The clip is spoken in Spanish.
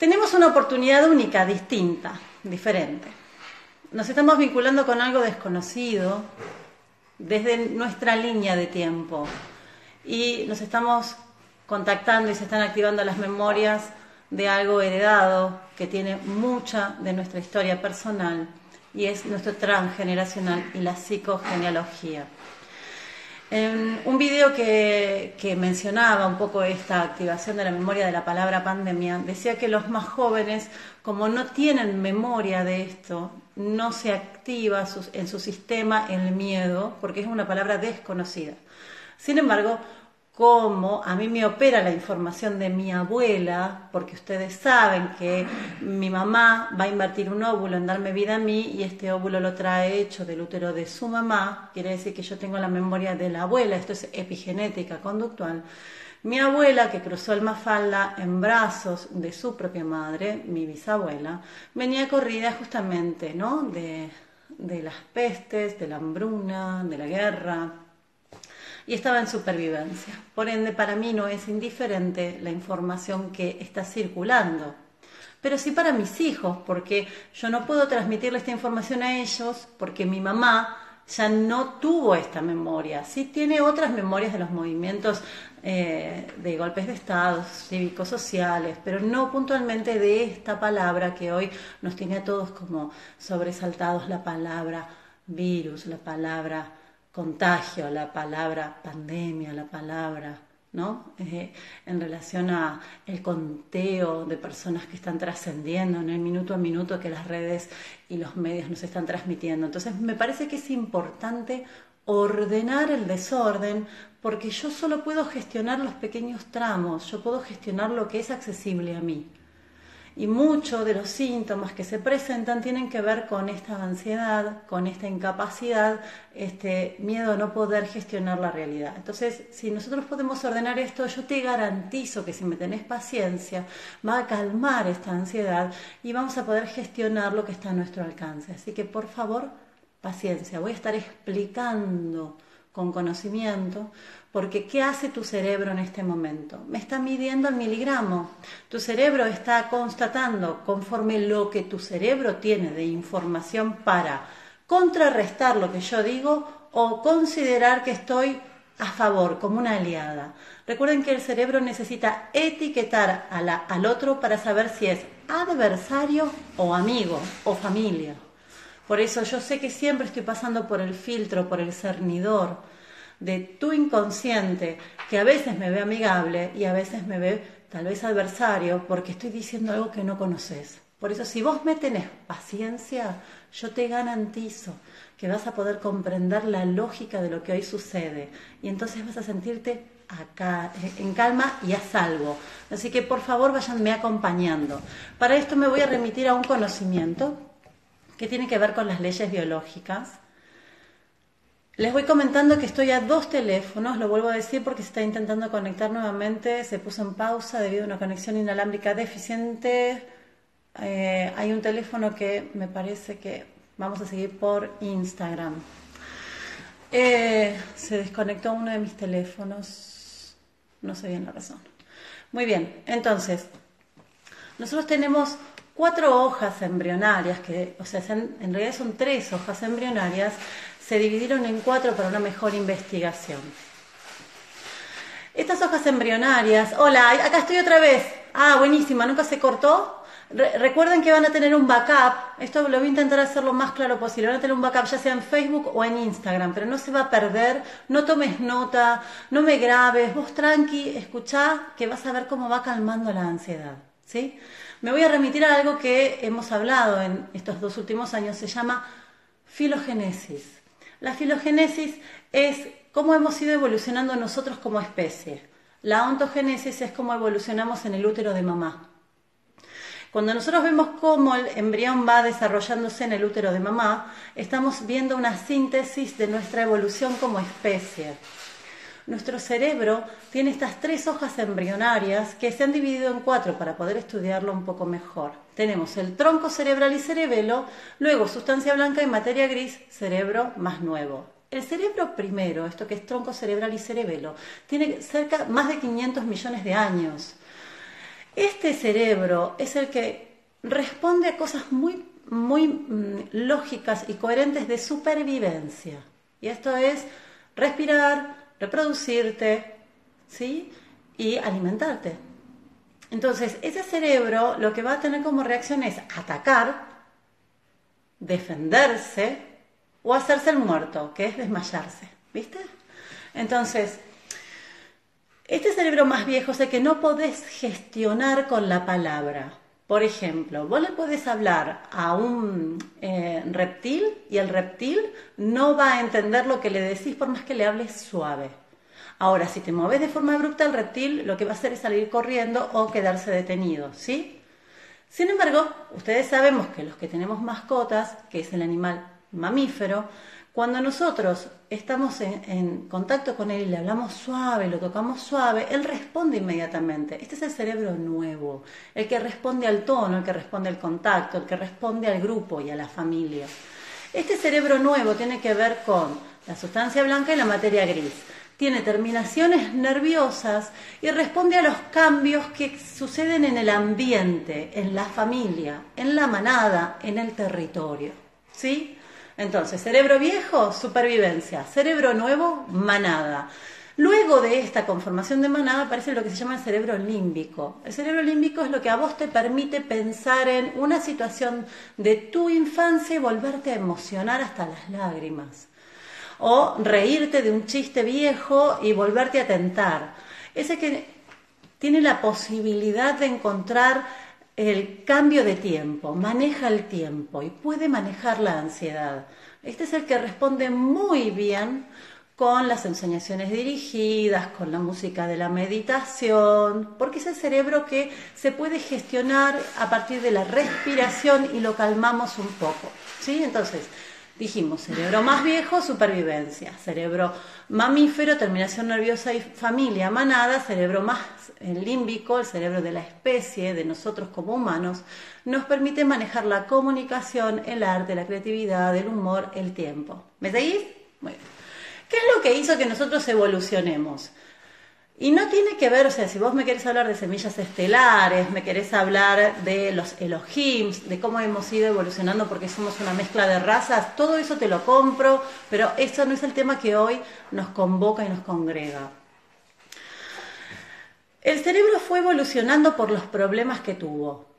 Tenemos una oportunidad única, distinta, diferente. Nos estamos vinculando con algo desconocido desde nuestra línea de tiempo y nos estamos contactando y se están activando las memorias de algo heredado que tiene mucha de nuestra historia personal y es nuestro transgeneracional y la psicogenealogía. En un video que, que, mencionaba un poco esta activación de la memoria de la palabra pandemia, decía que los más jóvenes, como no tienen memoria de esto, no se activa en su sistema el miedo, porque es una palabra desconocida. Sin embargo, como a mí me opera la información de mi abuela, porque ustedes saben que mi mamá va a invertir un óvulo en darme vida a mí y este óvulo lo trae hecho del útero de su mamá, quiere decir que yo tengo la memoria de la abuela, esto es epigenética conductual. Mi abuela, que cruzó el Mafalda en brazos de su propia madre, mi bisabuela, venía corrida justamente ¿no? de, de las pestes, de la hambruna, de la guerra, y estaba en supervivencia. Por ende, para mí no es indiferente la información que está circulando. Pero sí para mis hijos, porque yo no puedo transmitirle esta información a ellos porque mi mamá ya no tuvo esta memoria. Sí tiene otras memorias de los movimientos eh, de golpes de Estado, cívicos, sociales, pero no puntualmente de esta palabra que hoy nos tiene a todos como sobresaltados, la palabra virus, la palabra contagio, la palabra pandemia, la palabra, ¿no? Eh, en relación a el conteo de personas que están trascendiendo en el minuto a minuto que las redes y los medios nos están transmitiendo. Entonces, me parece que es importante ordenar el desorden porque yo solo puedo gestionar los pequeños tramos, yo puedo gestionar lo que es accesible a mí y muchos de los síntomas que se presentan tienen que ver con esta ansiedad, con esta incapacidad, este miedo a no poder gestionar la realidad. Entonces, si nosotros podemos ordenar esto, yo te garantizo que si me tenés paciencia, va a calmar esta ansiedad y vamos a poder gestionar lo que está a nuestro alcance. Así que, por favor, paciencia. Voy a estar explicando con conocimiento porque ¿qué hace tu cerebro en este momento? Me está midiendo el miligramo. Tu cerebro está constatando conforme lo que tu cerebro tiene de información para contrarrestar lo que yo digo o considerar que estoy a favor, como una aliada. Recuerden que el cerebro necesita etiquetar al otro para saber si es adversario o amigo o familia. Por eso yo sé que siempre estoy pasando por el filtro, por el cernidor de tu inconsciente, que a veces me ve amigable y a veces me ve tal vez adversario, porque estoy diciendo algo que no conoces. Por eso, si vos me tenés paciencia, yo te garantizo que vas a poder comprender la lógica de lo que hoy sucede. Y entonces vas a sentirte acá, en calma y a salvo. Así que por favor váyanme acompañando. Para esto me voy a remitir a un conocimiento que tiene que ver con las leyes biológicas les voy comentando que estoy a dos teléfonos, lo vuelvo a decir porque se está intentando conectar nuevamente, se puso en pausa debido a una conexión inalámbrica deficiente. Eh, hay un teléfono que me parece que vamos a seguir por Instagram. Eh, se desconectó uno de mis teléfonos, no sé bien la razón. Muy bien, entonces, nosotros tenemos cuatro hojas embrionarias, que, o sea, en realidad son tres hojas embrionarias se dividieron en cuatro para una mejor investigación. Estas hojas embrionarias, hola, acá estoy otra vez. Ah, buenísima, nunca se cortó. recuerden que van a tener un backup, esto lo voy a intentar hacer lo más claro posible, van a tener un backup ya sea en Facebook o en Instagram, pero no se va a perder, no tomes nota, no me grabes, vos tranqui, escuchá que vas a ver cómo va calmando la ansiedad. ¿sí? Me voy a remitir a algo que hemos hablado en estos dos últimos años, se llama filogenesis. La filogénesis es cómo hemos ido evolucionando nosotros como especie. La ontogénesis es cómo evolucionamos en el útero de mamá. Cuando nosotros vemos cómo el embrión va desarrollándose en el útero de mamá, estamos viendo una síntesis de nuestra evolución como especie. Nuestro cerebro tiene estas tres hojas embrionarias que se han dividido en cuatro para poder estudiarlo un poco mejor. Tenemos el tronco cerebral y cerebelo, luego sustancia blanca y materia gris, cerebro más nuevo. El cerebro primero, esto que es tronco cerebral y cerebelo, tiene cerca más de 500 millones de años. Este cerebro es el que responde a cosas muy, muy mm, lógicas y coherentes de supervivencia. Y esto es respirar, reproducirte, ¿sí? Y alimentarte. Entonces, ese cerebro lo que va a tener como reacción es atacar, defenderse o hacerse el muerto, que es desmayarse, ¿viste? Entonces, este cerebro más viejo es el que no podés gestionar con la palabra. Por ejemplo, vos le podés hablar a un eh, reptil y el reptil no va a entender lo que le decís por más que le hables suave. Ahora, si te mueves de forma abrupta, el reptil lo que va a hacer es salir corriendo o quedarse detenido, ¿sí? Sin embargo, ustedes sabemos que los que tenemos mascotas, que es el animal mamífero, cuando nosotros estamos en, contacto con él y le hablamos suave, lo tocamos suave, él responde inmediatamente. Este es el cerebro nuevo, el que responde al tono, el que responde al contacto, el que responde al grupo y a la familia. Este cerebro nuevo tiene que ver con la sustancia blanca y la materia gris tiene terminaciones nerviosas y responde a los cambios que suceden en el ambiente, en la familia, en la manada, en el territorio. ¿Sí? Entonces, cerebro viejo, supervivencia. Cerebro nuevo, manada. Luego de esta conformación de manada aparece lo que se llama el cerebro límbico. El cerebro límbico es lo que a vos te permite pensar en una situación de tu infancia y volverte a emocionar hasta las lágrimas o reírte de un chiste viejo y volverte a tentar. Ese que tiene la posibilidad de encontrar el cambio de tiempo, maneja el tiempo y puede manejar la ansiedad. Este es el que responde muy bien con las ensoñaciones dirigidas, con la música de la meditación, porque es el cerebro que se puede gestionar a partir de la respiración y lo calmamos un poco. ¿sí? Entonces, Dijimos, cerebro más viejo, supervivencia. Cerebro mamífero, terminación nerviosa y familia, manada. Cerebro más límbico, el cerebro de la especie, de nosotros como humanos, nos permite manejar la comunicación, el arte, la creatividad, el humor, el tiempo. ¿Me seguís? Muy ¿Qué es lo que hizo que nosotros evolucionemos? Y no tiene que ver, o sea, si vos me querés hablar de semillas estelares, me querés hablar de los Elohims, de cómo hemos ido evolucionando porque somos una mezcla de razas, todo eso te lo compro, pero eso no es el tema que hoy nos convoca y nos congrega. El cerebro fue evolucionando por los problemas que tuvo.